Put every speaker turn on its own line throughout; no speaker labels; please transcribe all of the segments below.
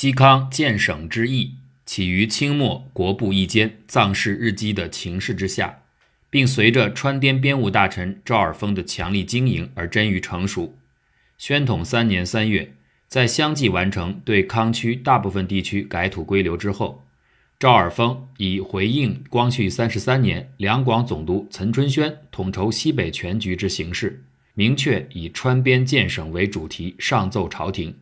西康建省之意起于清末国部一间藏事日积的情势之下，并随着川滇边务大臣赵尔丰的强力经营而臻于成熟。宣统三年三月，在相继完成对康区大部分地区改土归流之后，赵尔丰以回应光绪三十三年两广总督岑春轩统筹西北全局之形势，明确以川边建省为主题上奏朝廷。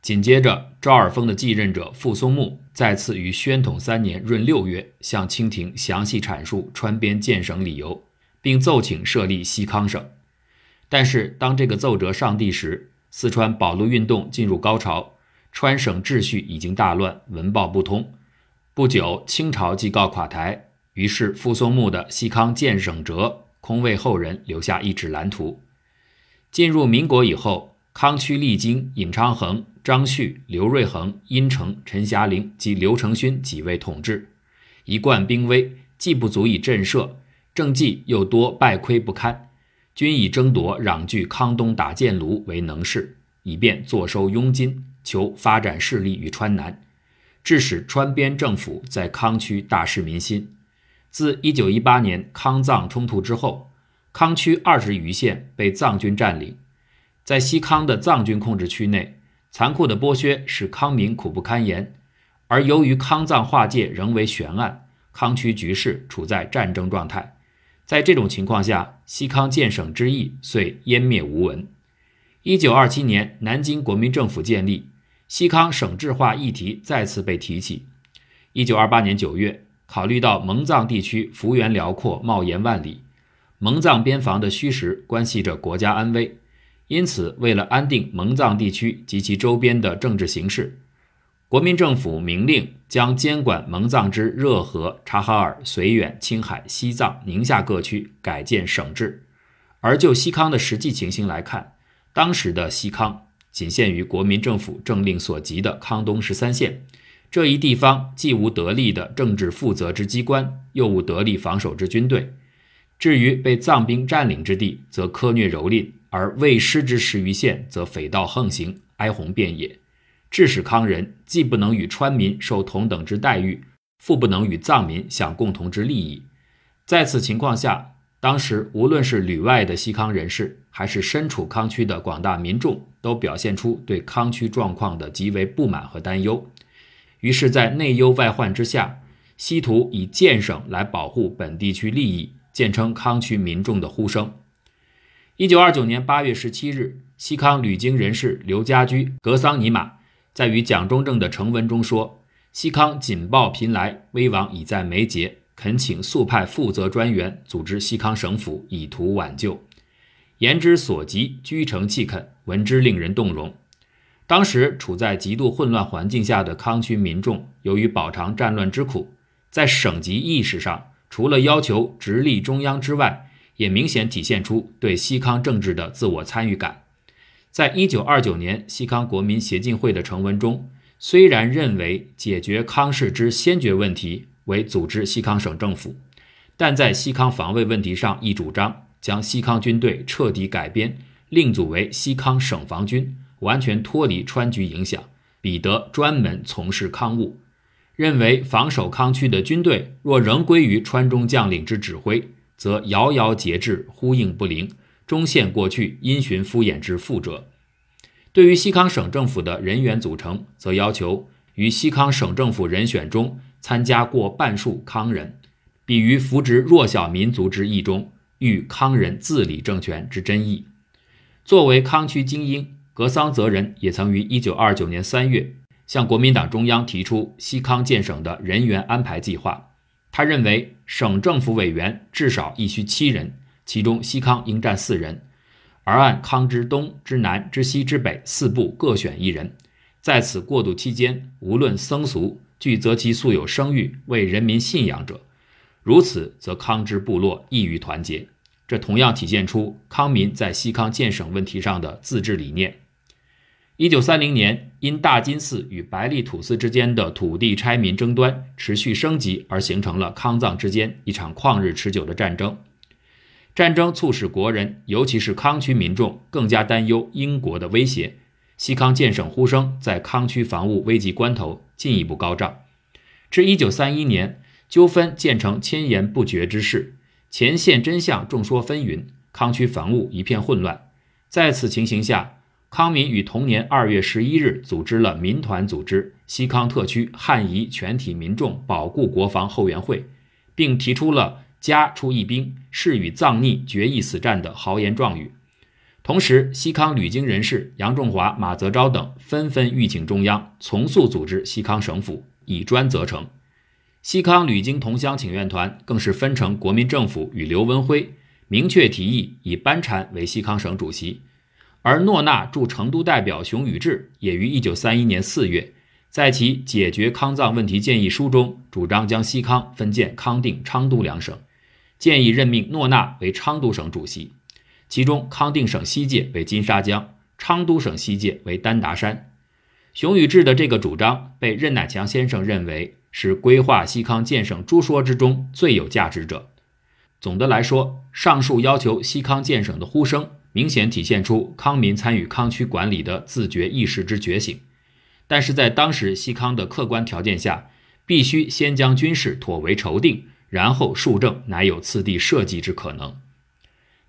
紧接着，赵尔丰的继任者傅松木再次于宣统三年闰六月向清廷详细阐述川边建省理由，并奏请设立西康省。但是，当这个奏折上递时，四川保路运动进入高潮，川省秩序已经大乱，文报不通。不久，清朝即告垮台，于是傅松木的《西康建省折》空为后人留下一纸蓝图。进入民国以后，康区历经尹昌衡。张旭、刘瑞恒、殷诚、陈霞龄及刘承勋几位统治，一贯兵威，既不足以震慑，政绩又多败亏不堪，均以争夺攘据康东打建炉为能事，以便坐收佣金，求发展势力于川南，致使川边政府在康区大失民心。自1918年康藏冲突之后，康区二十余县被藏军占领，在西康的藏军控制区内。残酷的剥削使康民苦不堪言，而由于康藏划界仍为悬案，康区局势处在战争状态。在这种情况下，西康建省之意遂湮灭无闻。一九二七年，南京国民政府建立，西康省制化议题再次被提起。一九二八年九月，考虑到蒙藏地区幅员辽阔、贸延万里，蒙藏边防的虚实关系着国家安危。因此，为了安定蒙藏地区及其周边的政治形势，国民政府明令将监管蒙藏之热河、察哈尔、绥远、青海、西藏、宁夏各区改建省制。而就西康的实际情形来看，当时的西康仅限于国民政府政令所及的康东十三县这一地方，既无得力的政治负责之机关，又无得力防守之军队。至于被藏兵占领之地，则苛虐蹂躏。而未失之十余县，则匪盗横行，哀鸿遍野，致使康人既不能与川民受同等之待遇，复不能与藏民享共同之利益。在此情况下，当时无论是旅外的西康人士，还是身处康区的广大民众，都表现出对康区状况的极为不满和担忧。于是，在内忧外患之下，西图以建省来保护本地区利益，建称康区民众的呼声。一九二九年八月十七日，西康旅经人士刘家驹、格桑尼玛在与蒋中正的呈文中说：“西康紧报频来，危亡已在眉睫，恳请速派负责专员组织西康省府，以图挽救。”言之所及，居诚弃恳，闻之令人动容。当时处在极度混乱环境下的康区民众，由于饱尝战乱之苦，在省级意识上，除了要求直隶中央之外，也明显体现出对西康政治的自我参与感。在一九二九年西康国民协进会的成文中，虽然认为解决康氏之先决问题为组织西康省政府，但在西康防卫问题上亦主张将西康军队彻底改编，另组为西康省防军，完全脱离川局影响，彼得专门从事康务。认为防守康区的军队若仍归于川中将领之指挥。则遥遥节制，呼应不灵，终陷过去因循敷衍之覆辙。对于西康省政府的人员组成，则要求于西康省政府人选中参加过半数康人，比于扶植弱小民族之意中，欲康人自理政权之真意。作为康区精英，格桑泽人也曾于1929年3月向国民党中央提出西康建省的人员安排计划。他认为，省政府委员至少亦需七人，其中西康应占四人，而按康之东、之南、之西、之北四部各选一人。在此过渡期间，无论僧俗，具则其素有声誉、为人民信仰者。如此，则康之部落易于团结。这同样体现出康民在西康建省问题上的自治理念。一九三零年，因大金寺与白利土司之间的土地拆民争端持续升级，而形成了康藏之间一场旷日持久的战争。战争促使国人，尤其是康区民众更加担忧英国的威胁，西康建省呼声在康区防务危急关头进一步高涨。至1931年，纠纷渐成千言不绝之势，前线真相众说纷纭，康区防务一片混乱。在此情形下，康民于同年2月11日组织了民团组织西康特区汉彝全体民众保护国防后援会，并提出了“家出一兵，誓与藏逆决一死战”的豪言壮语。同时，西康旅经人士杨仲华、马泽昭等纷纷吁请中央从速组织西康省府，以专责成。西康旅经同乡请愿团更是分成国民政府与刘文辉，明确提议以班禅为西康省主席。而诺纳驻成都代表熊宇志也于1931年4月，在其解决康藏问题建议书中，主张将西康分建康定、昌都两省，建议任命诺纳为昌都省主席。其中，康定省西界为金沙江，昌都省西界为丹达山。熊宇志的这个主张被任乃强先生认为是规划西康建省诸说之中最有价值者。总的来说，上述要求西康建省的呼声，明显体现出康民参与康区管理的自觉意识之觉醒。但是在当时西康的客观条件下，必须先将军事妥为筹定，然后数政乃有次第设计之可能。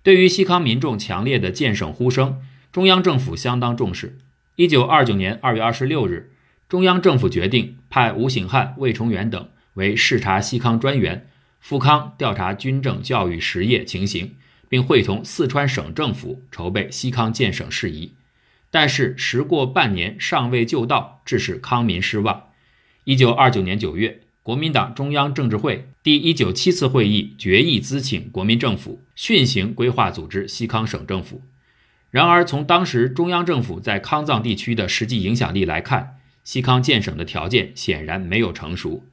对于西康民众强烈的建省呼声，中央政府相当重视。一九二九年二月二十六日，中央政府决定派吴醒汉、魏崇元等为视察西康专员，赴康调查军政教育实业情形，并会同四川省政府筹备西康建省事宜。但是时过半年尚未就到，致使康民失望。一九二九年九月。国民党中央政治会第一九七次会议决议咨请国民政府训行规划组织西康省政府。然而，从当时中央政府在康藏地区的实际影响力来看，西康建省的条件显然没有成熟。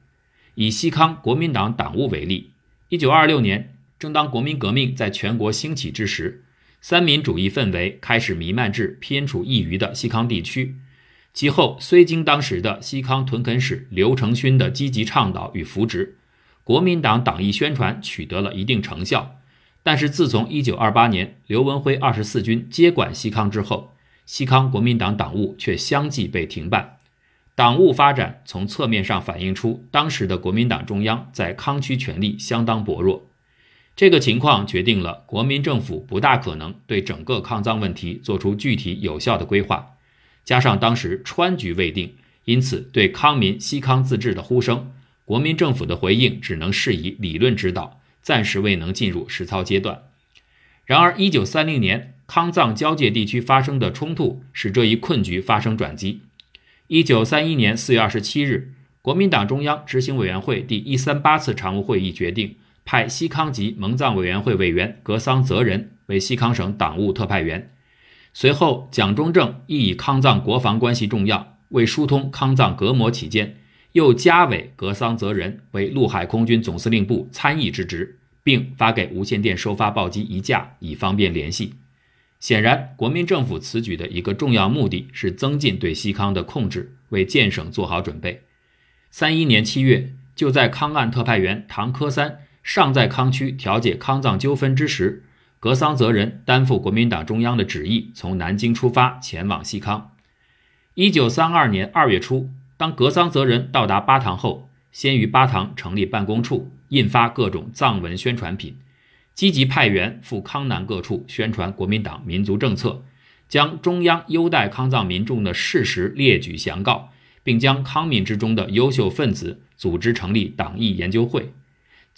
以西康国民党党务为例，一九二六年，正当国民革命在全国兴起之时，三民主义氛围开始弥漫至偏处一隅的西康地区。其后，虽经当时的西康屯垦使刘承勋的积极倡导与扶植，国民党党义宣传取得了一定成效。但是，自从1928年刘文辉二十四军接管西康之后，西康国民党党务却相继被停办。党务发展从侧面上反映出当时的国民党中央在康区权力相当薄弱。这个情况决定了国民政府不大可能对整个康藏问题做出具体有效的规划。加上当时川局未定，因此对康民西康自治的呼声，国民政府的回应只能是以理论指导，暂时未能进入实操阶段。然而，一九三零年康藏交界地区发生的冲突，使这一困局发生转机。一九三一年四月二十七日，国民党中央执行委员会第一三八次常务会议决定，派西康籍蒙藏委员会委员格桑泽仁为西康省党务特派员。随后，蒋中正亦以康藏国防关系重要，为疏通康藏隔膜起见，又加委格桑泽仁为陆海空军总司令部参议之职，并发给无线电收发报机一架，以方便联系。显然，国民政府此举的一个重要目的是增进对西康的控制，为建省做好准备。三一年七月，就在康案特派员唐科三尚在康区调解康藏纠纷之时。格桑泽仁担负国民党中央的旨意，从南京出发前往西康。一九三二年二月初，当格桑泽仁到达巴塘后，先于巴塘成立办公处，印发各种藏文宣传品，积极派员赴康南各处宣传国民党民族政策，将中央优待康藏民众的事实列举详告，并将康民之中的优秀分子组织成立党义研究会。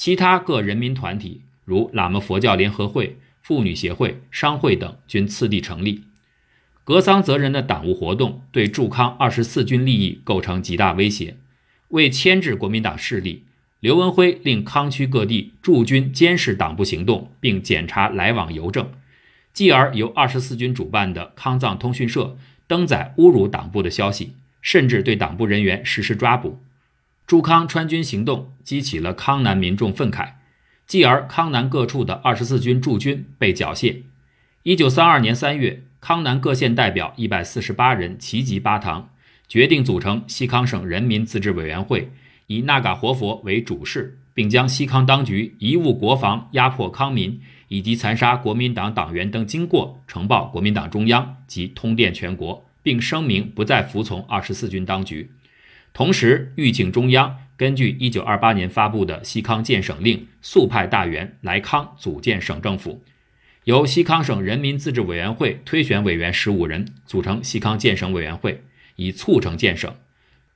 其他各人民团体，如喇嘛佛教联合会。妇女协会、商会等均次第成立。格桑泽仁的党务活动对驻康二十四军利益构成极大威胁。为牵制国民党势力，刘文辉令康区各地驻军监视党部行动，并检查来往邮政。继而由二十四军主办的康藏通讯社登载侮辱党部的消息，甚至对党部人员实施抓捕。驻康川军行动激起了康南民众愤慨。继而，康南各处的二十四军驻军被缴械。一九三二年三月，康南各县代表一百四十八人齐集巴塘，决定组成西康省人民自治委员会，以纳嘎活佛为主事，并将西康当局贻误国防、压迫康民以及残杀国民党党员等经过呈报国民党中央及通电全国，并声明不再服从二十四军当局。同时，预警中央根据一九二八年发布的西康建省令，速派大员来康组建省政府，由西康省人民自治委员会推选委员十五人，组成西康建省委员会，以促成建省。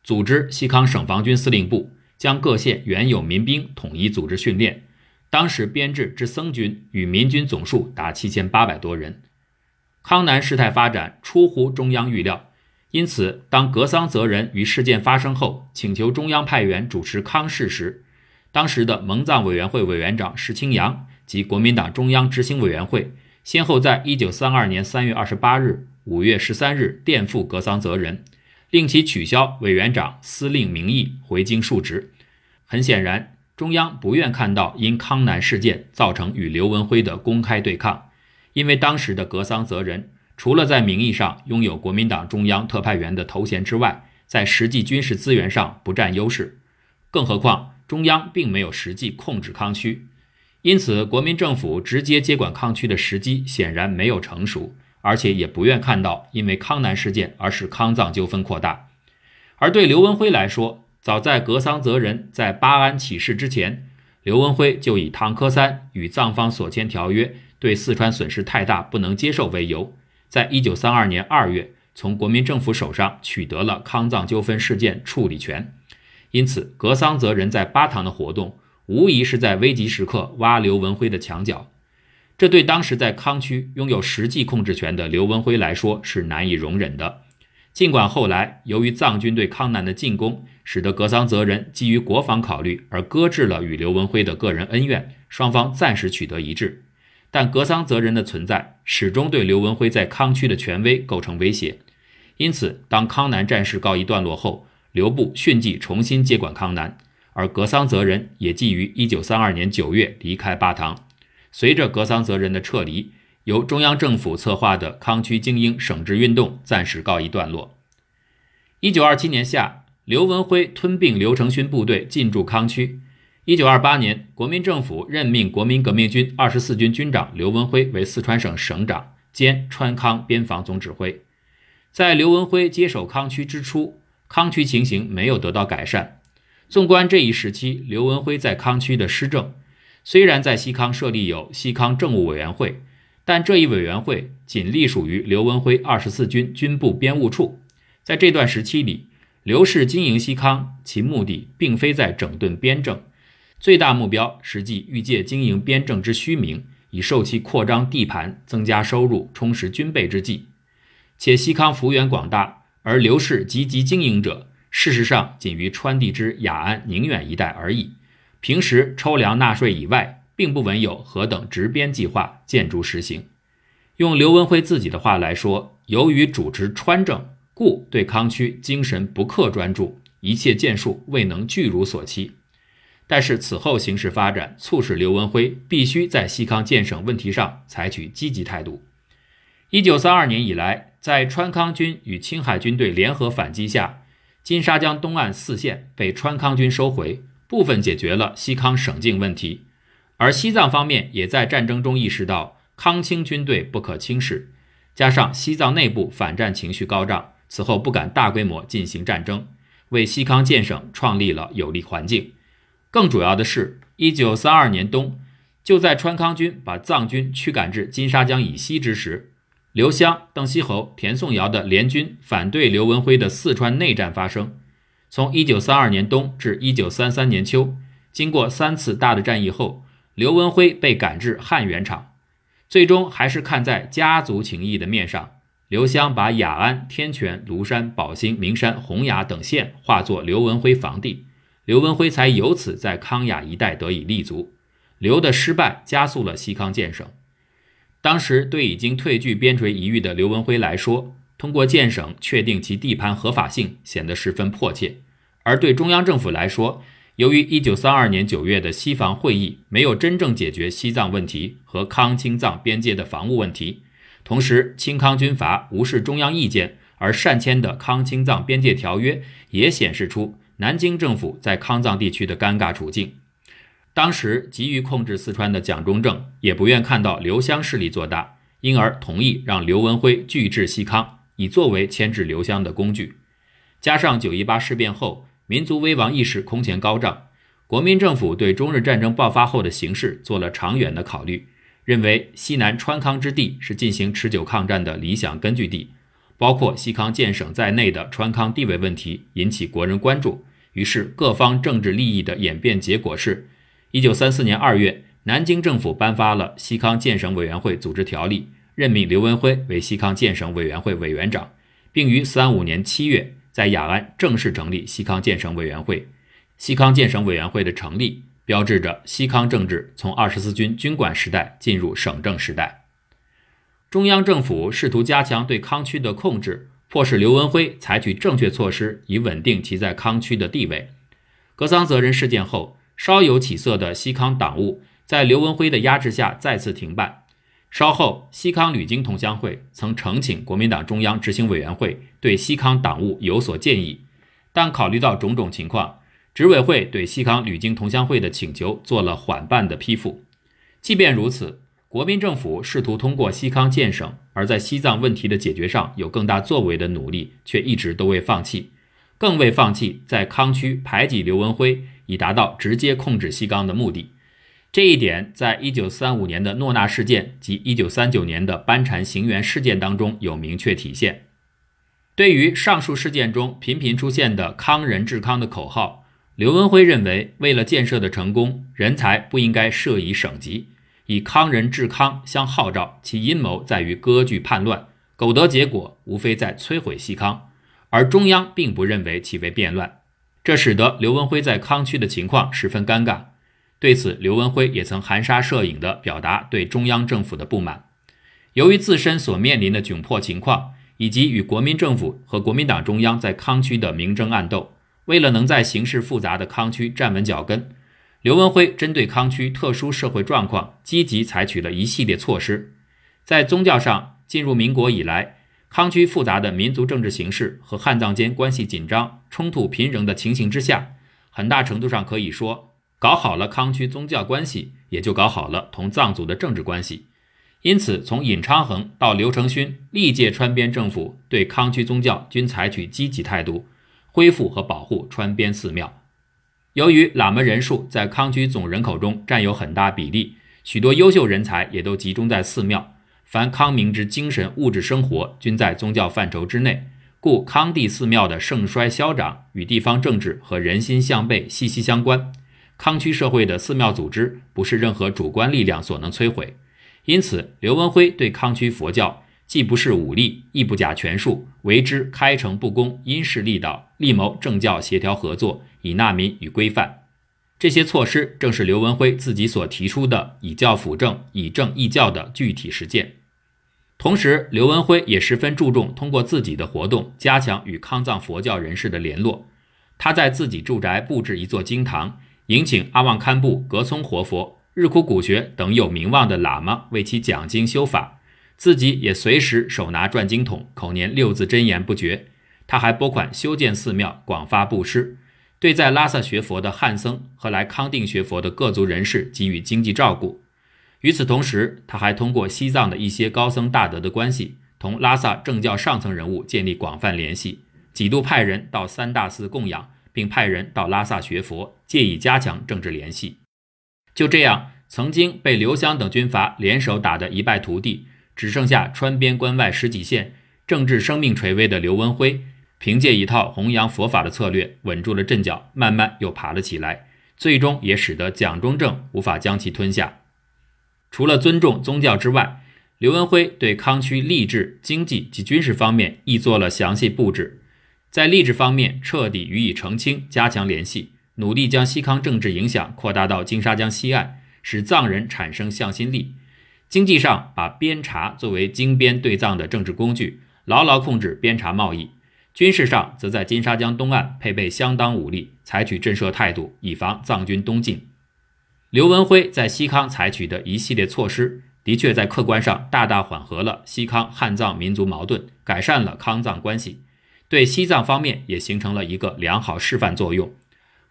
组织西康省防军司令部，将各县原有民兵统一组织训练。当时编制之僧军与民军总数达七千八百多人。康南事态发展出乎中央预料。因此，当格桑泽人于事件发生后请求中央派员主持康事时，当时的蒙藏委员会委员长石青阳及国民党中央执行委员会先后在1932年3月28日、5月13日电复格桑泽人，令其取消委员长、司令名义，回京述职。很显然，中央不愿看到因康南事件造成与刘文辉的公开对抗，因为当时的格桑泽人。除了在名义上拥有国民党中央特派员的头衔之外，在实际军事资源上不占优势。更何况中央并没有实际控制康区，因此国民政府直接接管康区的时机显然没有成熟，而且也不愿看到因为康南事件而使康藏纠纷扩大。而对刘文辉来说，早在格桑泽人在巴安起事之前，刘文辉就以唐科三与藏方所签条约对四川损失太大不能接受为由。在一九三二年二月，从国民政府手上取得了康藏纠纷事件处理权，因此格桑泽人在巴塘的活动，无疑是在危急时刻挖刘文辉的墙角。这对当时在康区拥有实际控制权的刘文辉来说是难以容忍的。尽管后来由于藏军对康南的进攻，使得格桑泽人基于国防考虑而搁置了与刘文辉的个人恩怨，双方暂时取得一致。但格桑泽人的存在始终对刘文辉在康区的权威构成威胁，因此，当康南战事告一段落后，刘部迅即重新接管康南，而格桑泽人也即于1932年9月离开巴塘。随着格桑泽人的撤离，由中央政府策划的康区精英省直运动暂时告一段落。1927年夏，刘文辉吞并刘成勋部队进驻康区。一九二八年，国民政府任命国民革命军二十四军军长刘文辉为四川省省长兼川康边防总指挥。在刘文辉接手康区之初，康区情形没有得到改善。纵观这一时期，刘文辉在康区的施政，虽然在西康设立有西康政务委员会，但这一委员会仅隶属于刘文辉二十四军军部编务处。在这段时期里，刘氏经营西康，其目的并非在整顿边政。最大目标实际欲借经营边政之虚名，以受其扩张地盘、增加收入、充实军备之计。且西康幅员广大，而刘氏积极经营者，事实上仅于川地之雅安、宁远一带而已。平时抽粮纳税以外，并不闻有何等直边计划建筑实行。用刘文辉自己的话来说，由于主持川政，故对康区精神不克专注，一切建树未能具如所期。但是此后形势发展，促使刘文辉必须在西康建省问题上采取积极态度。一九三二年以来，在川康军与青海军队联合反击下，金沙江东岸四县被川康军收回，部分解决了西康省境问题。而西藏方面也在战争中意识到康清军队不可轻视，加上西藏内部反战情绪高涨，此后不敢大规模进行战争，为西康建省创立了有利环境。更主要的是，一九三二年冬，就在川康军把藏军驱赶至金沙江以西之时，刘湘、邓锡侯、田颂尧的联军反对刘文辉的四川内战发生。从一九三二年冬至一九三三年秋，经过三次大的战役后，刘文辉被赶至汉源场，最终还是看在家族情谊的面上，刘湘把雅安、天泉、庐山、宝兴、名山、洪崖等县划作刘文辉防地。刘文辉才由此在康雅一带得以立足。刘的失败加速了西康建省。当时对已经退居边陲一隅的刘文辉来说，通过建省确定其地盘合法性显得十分迫切。而对中央政府来说，由于1932年9月的西防会议没有真正解决西藏问题和康青藏边界的防务问题，同时清康军阀无视中央意见而擅签的康青藏边界条约，也显示出。南京政府在康藏地区的尴尬处境，当时急于控制四川的蒋中正也不愿看到刘湘势力做大，因而同意让刘文辉拒至西康，以作为牵制刘湘的工具。加上九一八事变后，民族危亡意识空前高涨，国民政府对中日战争爆发后的形势做了长远的考虑，认为西南川康之地是进行持久抗战的理想根据地，包括西康建省在内的川康地位问题引起国人关注。于是，各方政治利益的演变结果是，一九三四年二月，南京政府颁发了《西康建省委员会组织条例》，任命刘文辉为西康建省委员会委员长，并于三五年七月在雅安正式成立西康建省委员会。西康建省委员会的成立，标志着西康政治从二十四军军管时代进入省政时代。中央政府试图加强对康区的控制。迫使刘文辉采取正确措施，以稳定其在康区的地位。格桑泽人事件后，稍有起色的西康党务在刘文辉的压制下再次停办。稍后，西康旅京同乡会曾呈请国民党中央执行委员会对西康党务有所建议，但考虑到种种情况，执委会对西康旅京同乡会的请求做了缓办的批复。即便如此。国民政府试图通过西康建省，而在西藏问题的解决上有更大作为的努力，却一直都未放弃，更未放弃在康区排挤刘文辉，以达到直接控制西康的目的。这一点，在一九三五年的诺那事件及一九三九年的班禅行辕事件当中有明确体现。对于上述事件中频频出现的“康人治康”的口号，刘文辉认为，为了建设的成功，人才不应该设以省级。以康人治康相号召，其阴谋在于割据叛乱，苟得结果，无非在摧毁西康。而中央并不认为其为变乱，这使得刘文辉在康区的情况十分尴尬。对此，刘文辉也曾含沙射影地表达对中央政府的不满。由于自身所面临的窘迫情况，以及与国民政府和国民党中央在康区的明争暗斗，为了能在形势复杂的康区站稳脚跟。刘文辉针对康区特殊社会状况，积极采取了一系列措施。在宗教上，进入民国以来，康区复杂的民族政治形势和汉藏间关系紧张、冲突频仍的情形之下，很大程度上可以说，搞好了康区宗教关系，也就搞好了同藏族的政治关系。因此，从尹昌衡到刘承勋历届川边政府，对康区宗教均采取积极态度，恢复和保护川边寺庙。由于喇嘛人数在康区总人口中占有很大比例，许多优秀人才也都集中在寺庙。凡康民之精神物质生活均在宗教范畴之内，故康地寺庙的盛衰消长与地方政治和人心向背息息相关。康区社会的寺庙组织不是任何主观力量所能摧毁，因此刘文辉对康区佛教。既不是武力，亦不假权术，为之开诚布公，因势利导，力谋政教协调合作，以纳民与规范。这些措施正是刘文辉自己所提出的以教辅政、以政易教的具体实践。同时，刘文辉也十分注重通过自己的活动加强与康藏佛教人士的联络。他在自己住宅布置一座经堂，迎请阿旺堪布、格聪活佛、日枯古学等有名望的喇嘛为其讲经修法。自己也随时手拿转经筒，口念六字真言不绝。他还拨款修建寺庙，广发布施，对在拉萨学佛的汉僧和来康定学佛的各族人士给予经济照顾。与此同时，他还通过西藏的一些高僧大德的关系，同拉萨政教上层人物建立广泛联系，几度派人到三大寺供养，并派人到拉萨学佛，借以加强政治联系。就这样，曾经被刘湘等军阀联手打得一败涂地。只剩下川边关外十几县，政治生命垂危的刘文辉，凭借一套弘扬佛法的策略，稳住了阵脚，慢慢又爬了起来，最终也使得蒋中正无法将其吞下。除了尊重宗教之外，刘文辉对康区吏治、经济及军事方面亦做了详细布置。在吏治方面，彻底予以澄清，加强联系，努力将西康政治影响扩大到金沙江西岸，使藏人产生向心力。经济上，把边茶作为经边对藏的政治工具，牢牢控制边茶贸易；军事上，则在金沙江东岸配备相当武力，采取震慑态度，以防藏军东进。刘文辉在西康采取的一系列措施，的确在客观上大大缓和了西康汉藏民族矛盾，改善了康藏关系，对西藏方面也形成了一个良好示范作用。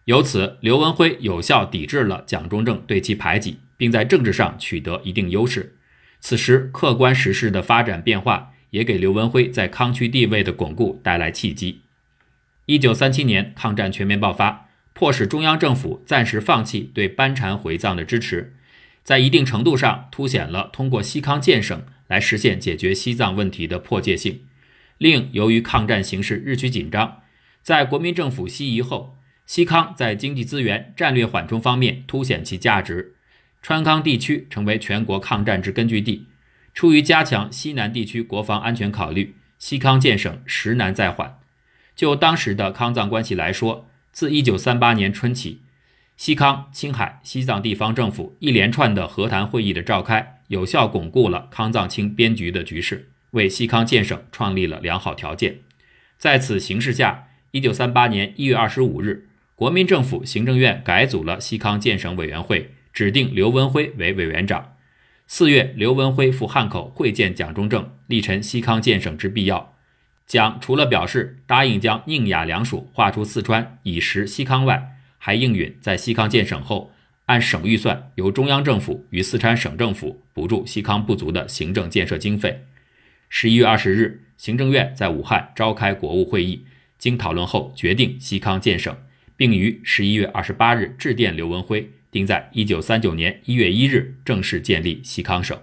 由此，刘文辉有效抵制了蒋中正对其排挤。并在政治上取得一定优势。此时，客观时事的发展变化也给刘文辉在康区地位的巩固带来契机。一九三七年，抗战全面爆发，迫使中央政府暂时放弃对班禅回藏的支持，在一定程度上凸显了通过西康建省来实现解决西藏问题的迫切性。另由于抗战形势日趋紧张，在国民政府西移后，西康在经济资源、战略缓冲方面凸显其价值，川康地区成为全国抗战之根据地。出于加强西南地区国防安全考虑，西康建省实难再缓。就当时的康藏关系来说，自1938年春起，西康、青海、西藏地方政府一连串的和谈会议的召开，有效巩固了康藏青边局的局势，为西康建省创立了良好条件。在此形势下，1938年1月25日，国民政府行政院改组了西康建省委员会，指定刘文辉为委员长。四月，刘文辉赴汉口会见蒋中正，力陈西康建省之必要。蒋除了表示答应将宁雅两属划出四川以实西康外，还应允在西康建省后，按省预算由中央政府与四川省政府补助西康不足的行政建设经费。十一月二十日，行政院在武汉召开国务会议，经讨论后决定西康建省，并于十一月二十八日致电刘文辉。并在一九三九年一月一日正式建立西康省。